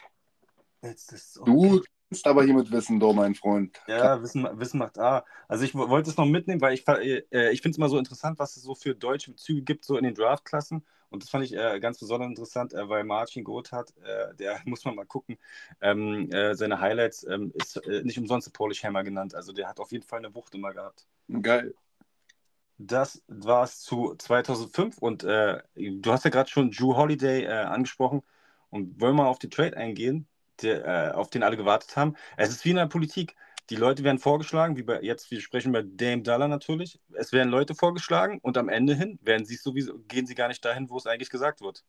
Du kannst aber hiermit Wissen, doch, mein Freund. Ja, Wissen, Wissen macht A. Also ich wollte es noch mitnehmen, weil ich, äh, ich finde es immer so interessant, was es so für deutsche Bezüge gibt, so in den Draft-Klassen. Und das fand ich äh, ganz besonders interessant, äh, weil Martin Gotthard, äh, der muss man mal gucken, ähm, äh, seine Highlights ähm, ist äh, nicht umsonst Polish Hammer genannt. Also der hat auf jeden Fall eine Wucht immer gehabt. Geil. Das war es zu 2005 und du hast ja gerade schon Drew Holiday angesprochen und wollen wir auf den Trade eingehen, der, auf den alle gewartet haben. Es ist wie in der Politik die Leute werden vorgeschlagen, wie bei jetzt, wir sprechen bei Dame Dollar natürlich. Es werden Leute vorgeschlagen und am Ende hin werden sie sowieso, gehen sie gar nicht dahin, wo es eigentlich gesagt wird.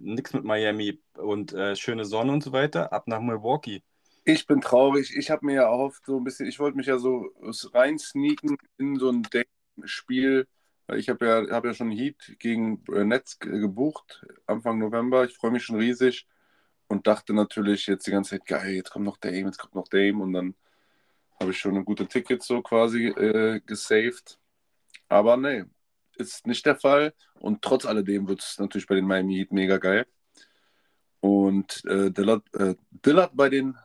Nix mit Miami und äh, schöne Sonne und so weiter, ab nach Milwaukee. Ich bin traurig. Ich habe mir ja erhofft, so ein bisschen, ich wollte mich ja so rein sneaken in so ein Spiel. Ich habe ja, hab ja schon Heat gegen äh, Netz gebucht, Anfang November. Ich freue mich schon riesig und dachte natürlich jetzt die ganze Zeit, geil, jetzt kommt noch Dame, jetzt kommt noch Dame und dann habe ich schon ein gutes Ticket so quasi äh, gesaved. Aber nee, ist nicht der Fall und trotz alledem wird es natürlich bei den Miami Heat mega geil. Und äh, Dillard, äh, Dillard bei den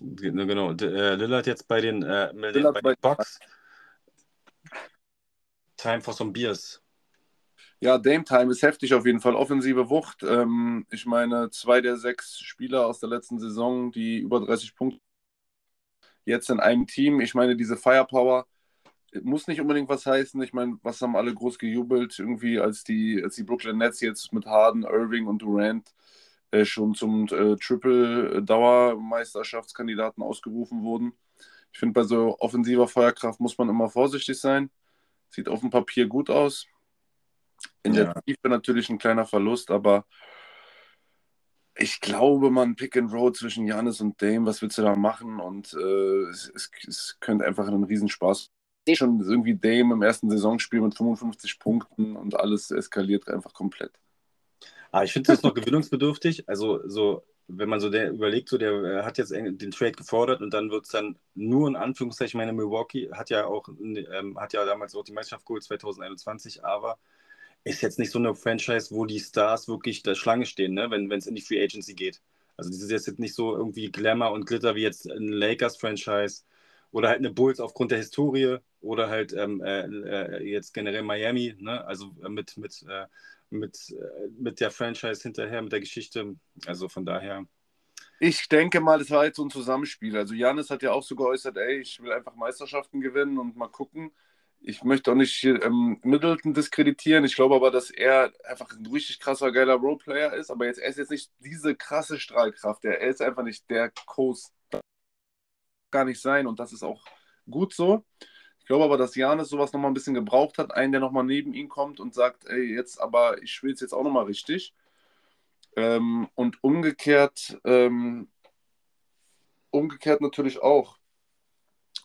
Genau, äh, Lillard jetzt bei den, äh, bei den Box. Time for some beers. Ja, Dame Time ist heftig auf jeden Fall. Offensive Wucht. Ähm, ich meine, zwei der sechs Spieler aus der letzten Saison, die über 30 Punkte jetzt in einem Team. Ich meine, diese Firepower muss nicht unbedingt was heißen. Ich meine, was haben alle groß gejubelt, irgendwie, als die, als die Brooklyn Nets jetzt mit Harden, Irving und Durant äh, schon zum äh, Triple-Dauermeisterschaftskandidaten ausgerufen wurden. Ich finde, bei so offensiver Feuerkraft muss man immer vorsichtig sein. Sieht auf dem Papier gut aus. In ja. der Tiefe natürlich ein kleiner Verlust, aber ich glaube, man Pick and Roll zwischen Janis und Dame, was willst du da machen? Und äh, es, es, es, könnte einfach ein Riesenspaß. Schon irgendwie Dame im ersten Saisonspiel mit 55 Punkten und alles eskaliert einfach komplett. Ah, ich finde das noch gewöhnungsbedürftig. Also so, wenn man so der überlegt, so der äh, hat jetzt den Trade gefordert und dann wird es dann nur in Anführungszeichen, meine Milwaukee hat ja auch, ähm, hat ja damals auch die Meisterschaft geholt 2021, aber ist jetzt nicht so eine Franchise, wo die Stars wirklich der Schlange stehen, ne? wenn es in die Free Agency geht. Also das ist jetzt nicht so irgendwie Glamour und Glitter wie jetzt ein Lakers-Franchise oder halt eine Bulls aufgrund der Historie oder halt ähm, äh, äh, jetzt generell Miami, ne? also äh, mit, mit, äh, mit, äh, mit der Franchise hinterher, mit der Geschichte. Also von daher. Ich denke mal, das war jetzt so ein Zusammenspiel. Also Janis hat ja auch so geäußert, ey, ich will einfach Meisterschaften gewinnen und mal gucken ich möchte auch nicht ähm, Middleton diskreditieren. Ich glaube aber, dass er einfach ein richtig krasser, geiler Roleplayer ist. Aber jetzt, er ist jetzt nicht diese krasse Strahlkraft. Er ist einfach nicht der Coast. Gar nicht sein. Und das ist auch gut so. Ich glaube aber, dass Janis sowas nochmal ein bisschen gebraucht hat, einen, der nochmal neben ihn kommt und sagt, ey, jetzt aber, ich will es jetzt auch nochmal richtig. Ähm, und umgekehrt, ähm, umgekehrt natürlich auch.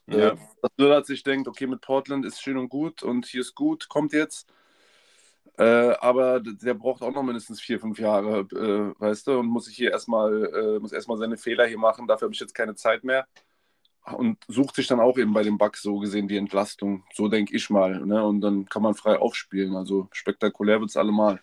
Ja. Äh, dass Lillard sich denkt, okay, mit Portland ist schön und gut und hier ist gut, kommt jetzt. Äh, aber der braucht auch noch mindestens vier, fünf Jahre, äh, weißt du, und muss sich hier erstmal, äh, muss erstmal seine Fehler hier machen. Dafür habe ich jetzt keine Zeit mehr. Und sucht sich dann auch eben bei den Bugs so gesehen die Entlastung. So denke ich mal. Ne? Und dann kann man frei aufspielen. Also spektakulär wird es allemal.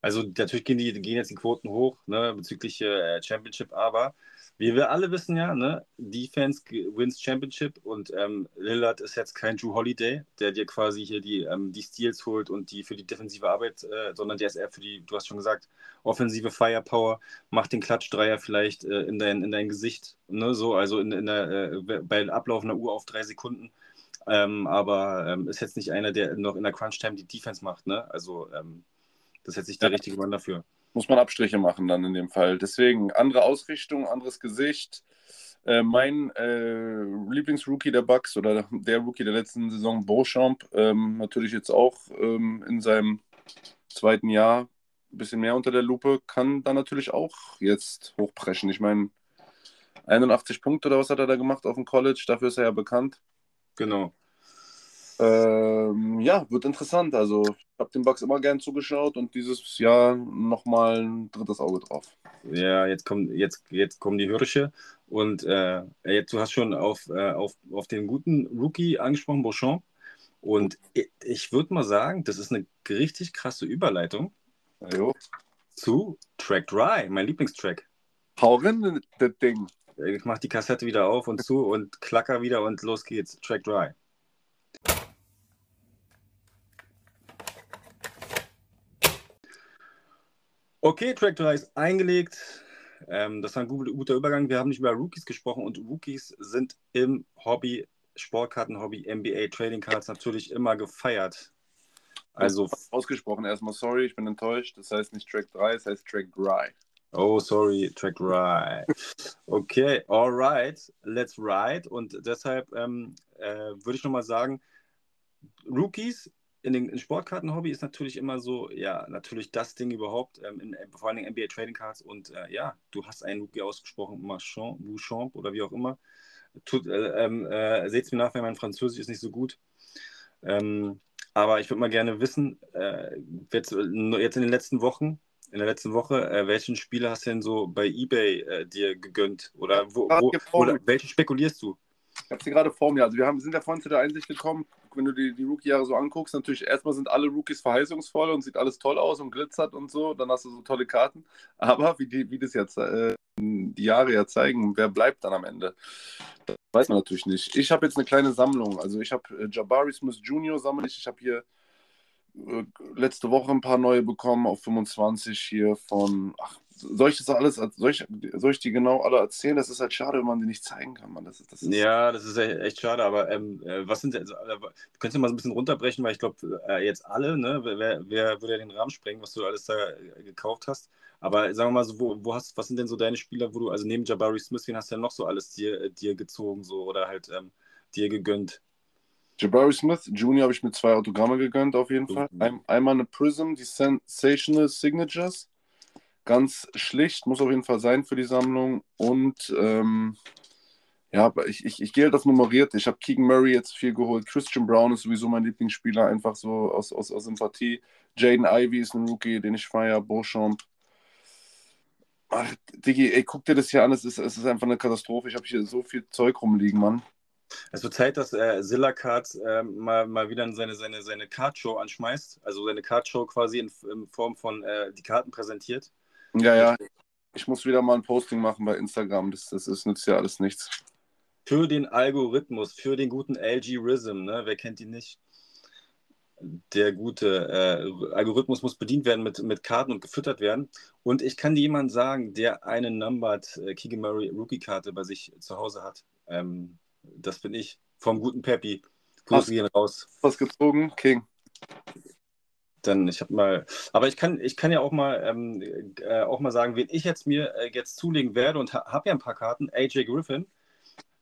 Also natürlich gehen, die, gehen jetzt die Quoten hoch ne, bezüglich äh, Championship, aber wie wir alle wissen ja, ne, Defense wins Championship und ähm, Lillard ist jetzt kein Drew Holiday, der dir quasi hier die, ähm, die Steals holt und die für die defensive Arbeit, äh, sondern der ist eher für die, du hast schon gesagt, offensive Firepower, macht den Klatschdreier vielleicht äh, in, dein, in dein Gesicht, ne, so, also in, in der, äh, bei ablaufender Uhr auf drei Sekunden. Ähm, aber ähm, ist jetzt nicht einer, der noch in der Crunch-Time die Defense macht, ne? Also ähm, das ist jetzt nicht der richtige Mann dafür muss man Abstriche machen dann in dem Fall. Deswegen andere Ausrichtung, anderes Gesicht. Äh, mein äh, Lieblingsrookie der Bucks oder der Rookie der letzten Saison, Beauchamp, ähm, natürlich jetzt auch ähm, in seinem zweiten Jahr ein bisschen mehr unter der Lupe, kann dann natürlich auch jetzt hochpreschen. Ich meine, 81 Punkte oder was hat er da gemacht auf dem College? Dafür ist er ja bekannt. Genau. Ähm, ja, wird interessant. Also ich habe den Bugs immer gern zugeschaut und dieses Jahr nochmal ein drittes Auge drauf. Ja, jetzt kommen, jetzt, jetzt kommen die Hirsche und äh, jetzt, du hast schon auf, äh, auf, auf den guten Rookie angesprochen, Beauchamp. Und ich, ich würde mal sagen, das ist eine richtig krasse Überleitung ja, zu Track Dry, mein Lieblingstrack. Hau rein, das Ding. Ich mach die Kassette wieder auf und zu und klacker wieder und los geht's. Track Dry. Okay, Track 3 ist eingelegt. Ähm, das war ein guter Übergang. Wir haben nicht über Rookies gesprochen und Rookies sind im Hobby, Sportkarten-Hobby, NBA Trading Cards natürlich immer gefeiert. Also ausgesprochen erstmal sorry, ich bin enttäuscht. Das heißt nicht Track 3, das heißt Track Dry. Oh, sorry, Track Dry. Okay, alright, let's ride. Und deshalb ähm, äh, würde ich nochmal sagen, Rookies in den Sportkarten-Hobby ist natürlich immer so, ja, natürlich das Ding überhaupt, ähm, in, vor allem NBA Trading Cards. Und äh, ja, du hast einen Rookie ausgesprochen, Marchand, Bouchamp oder wie auch immer. Tut, äh, ähm, äh, Seht mir nach, wenn mein Französisch ist nicht so gut. Ähm, aber ich würde mal gerne wissen, äh, jetzt, jetzt, in den letzten Wochen, in der letzten Woche, äh, welchen Spieler hast du denn so bei Ebay äh, dir gegönnt? Oder, wo, wo, oder welchen spekulierst du? Ich habe sie gerade vor mir. Also wir haben, sind ja vorhin zu der Einsicht gekommen, wenn du die, die Rookie-Jahre so anguckst, natürlich erstmal sind alle Rookies verheißungsvoll und sieht alles toll aus und glitzert und so. Dann hast du so tolle Karten. Aber wie, die, wie das jetzt äh, die Jahre ja zeigen, wer bleibt dann am Ende? Das weiß man natürlich nicht. Ich habe jetzt eine kleine Sammlung. Also ich habe äh, Jabari Smith Jr. sammle ich. Ich habe hier letzte Woche ein paar neue bekommen auf 25 hier von, ach, soll ich das alles, soll ich, soll ich die genau alle erzählen? Das ist halt schade, wenn man die nicht zeigen kann, man. Das ist, das ist ja, das ist echt schade, aber ähm, äh, was sind, also, äh, könntest du mal so ein bisschen runterbrechen, weil ich glaube, äh, jetzt alle, ne, wer, wer würde ja den Rahmen sprengen, was du alles da äh, gekauft hast? Aber sagen wir mal so, wo, wo hast, was sind denn so deine Spieler, wo du, also neben Jabari Smith, wen hast du ja noch so alles dir, dir gezogen, so, oder halt ähm, dir gegönnt? Jabari Smith Jr. habe ich mir zwei Autogramme gegönnt, auf jeden Fall. Ein, einmal eine Prism, die Sensational Signatures ganz schlicht, muss auf jeden Fall sein für die Sammlung. Und ähm, ja, ich, ich, ich gehe halt auf nummeriert. Ich habe Keegan Murray jetzt viel geholt. Christian Brown ist sowieso mein Lieblingsspieler, einfach so aus, aus, aus Sympathie. Jaden Ivy ist ein Rookie, den ich feiere. Beauchamp. Ach, Diggi, ey, guck dir das hier an. Es ist, es ist einfach eine Katastrophe. Ich habe hier so viel Zeug rumliegen, Mann. Es wird Zeit, dass äh, Zilla Cards äh, mal, mal wieder seine, seine, seine Card-Show anschmeißt. Also seine Card-Show quasi in, in, Form von äh, die Karten präsentiert. Ja, ja. Ich muss wieder mal ein Posting machen bei Instagram. Das, das ist, nützt ja alles nichts. Für den Algorithmus, für den guten LG Rhythm, ne? wer kennt ihn nicht? Der gute äh, Algorithmus muss bedient werden mit, mit Karten und gefüttert werden. Und ich kann dir jemanden sagen, der eine Numbered äh, Keegan Murray Rookie-Karte bei sich zu Hause hat. Ähm, das bin ich. Vom guten Peppy. Grüße gehen raus. Was gezogen? King. Dann, ich habe mal, aber ich kann, ich kann ja auch mal, ähm, äh, auch mal sagen, wen ich jetzt mir äh, jetzt zulegen werde und ha habe ja ein paar Karten. AJ Griffin.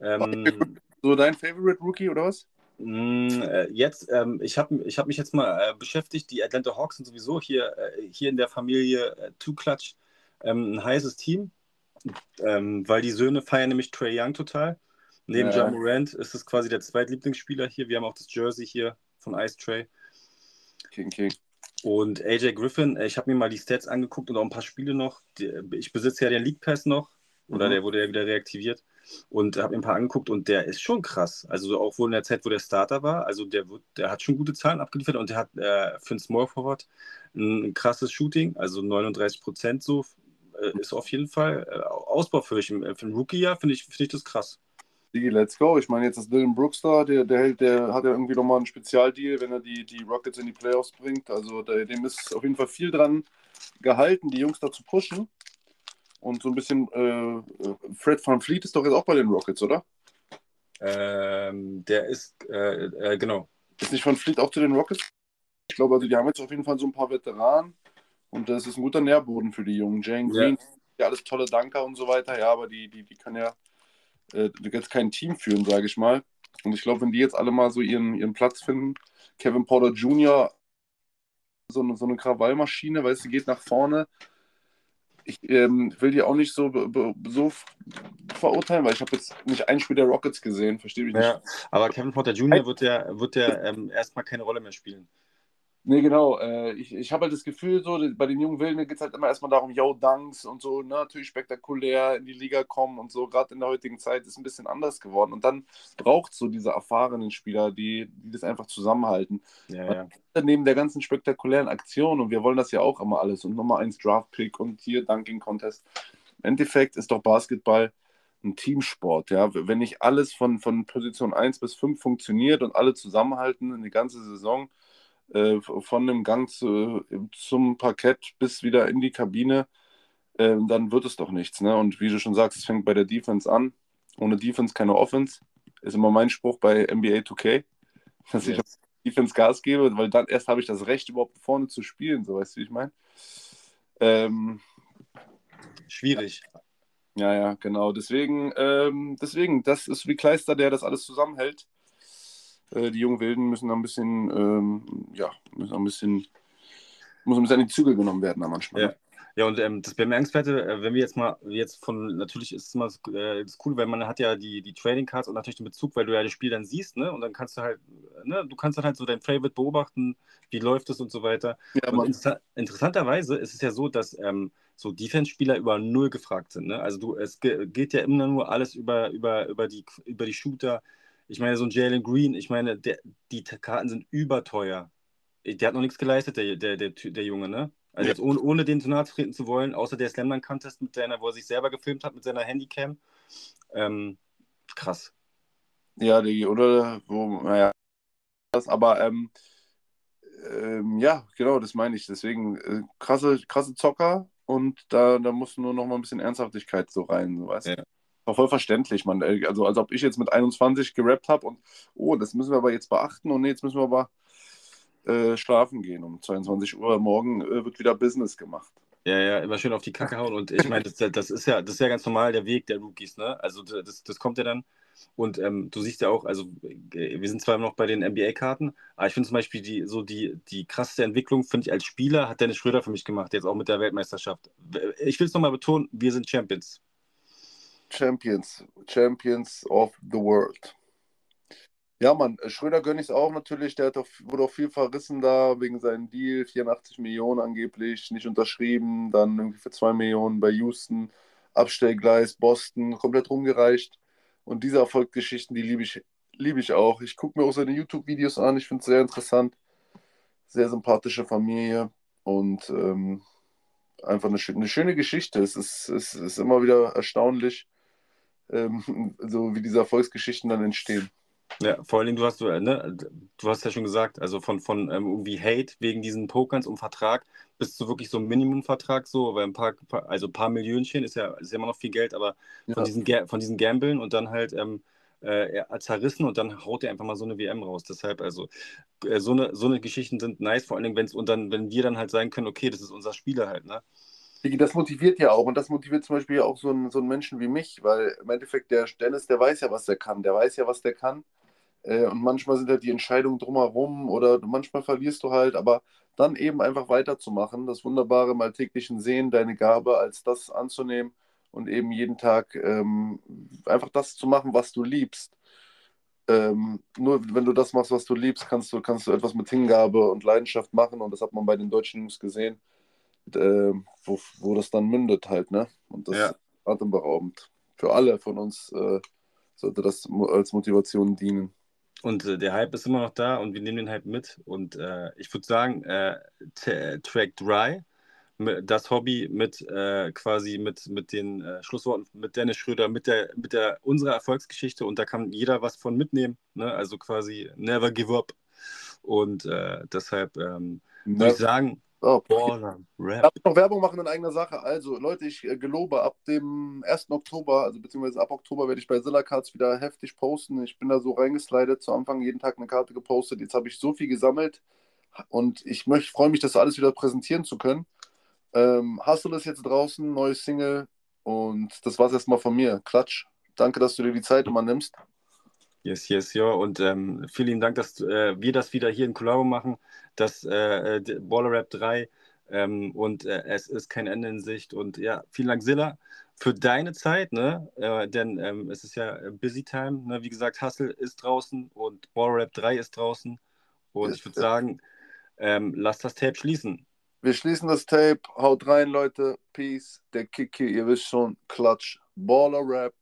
Ähm, so dein Favorite Rookie oder was? Mm, äh, jetzt, ähm, ich habe ich hab mich jetzt mal äh, beschäftigt, die Atlanta Hawks sind sowieso hier, äh, hier in der Familie äh, Two Clutch ähm, ein heißes Team, ähm, weil die Söhne feiern nämlich Trey Young total. Neben ja. John Morant ist es quasi der zweitlieblingsspieler hier. Wir haben auch das Jersey hier von Ice Trey. King, King. Und AJ Griffin, äh, ich habe mir mal die Stats angeguckt und auch ein paar Spiele noch. Ich besitze ja den League Pass noch, oder mhm. der wurde ja wieder reaktiviert. Und habe mir ein paar angeguckt und der ist schon krass. Also auch wohl in der Zeit, wo der Starter war. Also der, der hat schon gute Zahlen abgeliefert und der hat äh, für einen Small Forward ein, ein krasses Shooting, also 39 Prozent so. Äh, ist auf jeden Fall äh, ausbaufähig. Für einen Rookie-Jahr finde ich, find ich das krass. Digi, let's go. Ich meine, jetzt ist Dylan Brooks da, der, der, hält, der hat ja irgendwie nochmal einen Spezialdeal, wenn er die, die Rockets in die Playoffs bringt. Also der, dem ist auf jeden Fall viel dran gehalten, die Jungs da zu pushen. Und so ein bisschen, äh, Fred Van Fleet ist doch jetzt auch bei den Rockets, oder? Ähm, der ist, äh, äh, genau. Ist nicht Van Fleet auch zu den Rockets? Ich glaube, also die haben jetzt auf jeden Fall so ein paar Veteranen. Und das ist ein guter Nährboden für die Jungen. Jane Green, ja, ja alles tolle Danker und so weiter. Ja, aber die, die, die können ja äh, jetzt kein Team führen, sage ich mal. Und ich glaube, wenn die jetzt alle mal so ihren, ihren Platz finden, Kevin Porter Jr., so eine, so eine Krawallmaschine, weißt du, geht nach vorne. Ich ähm, will die auch nicht so, so verurteilen, weil ich habe jetzt nicht ein Spiel der Rockets gesehen, verstehe ich nicht. Ja, aber Kevin Porter Jr. wird ja, wird ja ähm, erstmal keine Rolle mehr spielen. Nee, genau. Äh, ich ich habe halt das Gefühl, so bei den jungen Wilden geht es halt immer erstmal darum, yo, Dunks und so, ne, natürlich spektakulär in die Liga kommen und so. Gerade in der heutigen Zeit ist ein bisschen anders geworden. Und dann braucht es so diese erfahrenen Spieler, die, die das einfach zusammenhalten. Ja, ja. Neben der ganzen spektakulären Aktion, und wir wollen das ja auch immer alles, und Nummer 1 Draft-Pick und hier Dunking Contest. Im Endeffekt ist doch Basketball ein Teamsport, ja. Wenn nicht alles von, von Position 1 bis 5 funktioniert und alle zusammenhalten eine ganze Saison, äh, von dem Gang zu, zum Parkett bis wieder in die Kabine, äh, dann wird es doch nichts. Ne? Und wie du schon sagst, es fängt bei der Defense an. Ohne Defense keine Offense. Ist immer mein Spruch bei NBA 2K, dass yes. ich auf Defense Gas gebe, weil dann erst habe ich das Recht, überhaupt vorne zu spielen. So weißt du, wie ich meine. Ähm, Schwierig. Ja, ja, genau. Deswegen, ähm, deswegen, das ist wie Kleister, der das alles zusammenhält. Äh, die jungen Wilden müssen ein bisschen, ähm, ja, müssen ein bisschen, muss ein bisschen an die Zügel genommen werden da manchmal. Ja. Ja, und ähm, das Bemerkenswerte, äh, wenn wir jetzt mal jetzt von, natürlich ist es immer äh, das cool, weil man hat ja die, die Trading Cards und natürlich den Bezug, weil du ja das Spiel dann siehst, ne? Und dann kannst du halt, ne, du kannst dann halt so dein Favorite beobachten, wie läuft es und so weiter. Ja, und inter interessanterweise ist es ja so, dass ähm, so Defense-Spieler über null gefragt sind. Ne? Also du, es geht ja immer nur alles über, über, über, die, über die Shooter, ich meine, so ein Jalen Green, ich meine, der, die Karten sind überteuer. Der hat noch nichts geleistet, der, der, der, der Junge, ne? Also jetzt ohne, ohne den zu nahe treten zu wollen, außer der Slamline Contest mit seiner, wo er sich selber gefilmt hat mit seiner Handycam. Ähm, krass. Ja, die, oder wo, naja, aber ähm, ähm, ja, genau, das meine ich. Deswegen äh, krasse, krasse Zocker und da, da muss nur noch mal ein bisschen Ernsthaftigkeit so rein, so weißt du. War voll verständlich, man. Also als ob ich jetzt mit 21 gerappt habe und oh, das müssen wir aber jetzt beachten und nee, jetzt müssen wir aber äh, schlafen gehen. Um 22 Uhr morgen äh, wird wieder Business gemacht. Ja, ja, immer schön auf die Kacke hauen. Und ich meine, das, das, ist ja, das ist ja ganz normal der Weg der Rookies, ne? Also das, das kommt ja dann. Und ähm, du siehst ja auch, also äh, wir sind zwar noch bei den NBA-Karten, aber ich finde zum Beispiel die, so die, die krasseste Entwicklung, finde ich als Spieler, hat Dennis Schröder für mich gemacht, jetzt auch mit der Weltmeisterschaft. Ich will es nochmal betonen, wir sind Champions. Champions, Champions of the World. Ja, Mann, Schröder gönne ich es auch natürlich. Der hat doch, wurde auch viel verrissen da wegen seinem Deal. 84 Millionen angeblich, nicht unterschrieben. Dann irgendwie für 2 Millionen bei Houston. Abstellgleis, Boston, komplett rumgereicht. Und diese Erfolgsgeschichten, die liebe ich, liebe ich auch. Ich gucke mir auch seine YouTube-Videos an. Ich finde es sehr interessant. Sehr sympathische Familie. Und ähm, einfach eine, eine, schöne Geschichte. Es ist, es ist immer wieder erstaunlich ähm, so wie diese Erfolgsgeschichten dann entstehen. Ja, vor allem, du hast, äh, ne, du hast ja schon gesagt, also von, von ähm, irgendwie Hate wegen diesen Pokerns um Vertrag bis zu wirklich so einem Minimumvertrag, so, weil ein paar, also ein paar Millionchen ist ja, ist ja immer noch viel Geld, aber von ja. diesen, von diesen Gambeln und dann halt ähm, äh, zerrissen und dann haut er einfach mal so eine WM raus. Deshalb, also, äh, so, eine, so eine Geschichten sind nice, vor allem, wenn es und dann, wenn wir dann halt sagen können, okay, das ist unser Spieler halt, ne? Das motiviert ja auch und das motiviert zum Beispiel auch so einen, so einen Menschen wie mich, weil im Endeffekt der Dennis, der weiß ja, was der kann, der weiß ja, was der kann. Äh, und manchmal sind halt die Entscheidungen drumherum oder manchmal verlierst du halt, aber dann eben einfach weiterzumachen, das Wunderbare im alltäglichen Sehen, deine Gabe als das anzunehmen und eben jeden Tag ähm, einfach das zu machen, was du liebst. Ähm, nur wenn du das machst, was du liebst, kannst du, kannst du etwas mit Hingabe und Leidenschaft machen und das hat man bei den deutschen Jungs gesehen, äh, wo, wo das dann mündet halt, ne? Und das ja. ist atemberaubend. Für alle von uns äh, sollte das als Motivation dienen. Und äh, der Hype ist immer noch da und wir nehmen den Hype mit. Und äh, ich würde sagen, äh, Track Dry, das Hobby mit äh, quasi mit, mit den äh, Schlussworten mit Dennis Schröder, mit der, mit der unserer Erfolgsgeschichte und da kann jeder was von mitnehmen. Ne? Also quasi never give up. Und äh, deshalb ähm, würde ich sagen, Oh, Baller, Rap. Darf ich noch Werbung machen in eigener Sache? Also, Leute, ich äh, gelobe, ab dem 1. Oktober, also beziehungsweise ab Oktober, werde ich bei Zilla Cards wieder heftig posten. Ich bin da so reingeslidet, zu Anfang jeden Tag eine Karte gepostet. Jetzt habe ich so viel gesammelt und ich freue mich, das alles wieder präsentieren zu können. Ähm, Hustle ist jetzt draußen, neues Single und das war es erstmal von mir. Klatsch. Danke, dass du dir die Zeit immer nimmst. Yes, yes, ja. Und ähm, vielen Dank, dass äh, wir das wieder hier in Kollabo machen, das äh, äh Baller Rap 3. Ähm, und äh, es ist kein Ende in Sicht. Und ja, vielen Dank, Silla, für deine Zeit, ne? Äh, denn ähm, es ist ja Busy Time. Ne? Wie gesagt, Hustle ist draußen und Baller Rap 3 ist draußen. Und ich würde sagen, ähm, lass das Tape schließen. Wir schließen das Tape. Haut rein, Leute. Peace. Der Kiki, ihr wisst schon. Klatsch. Baller Rap.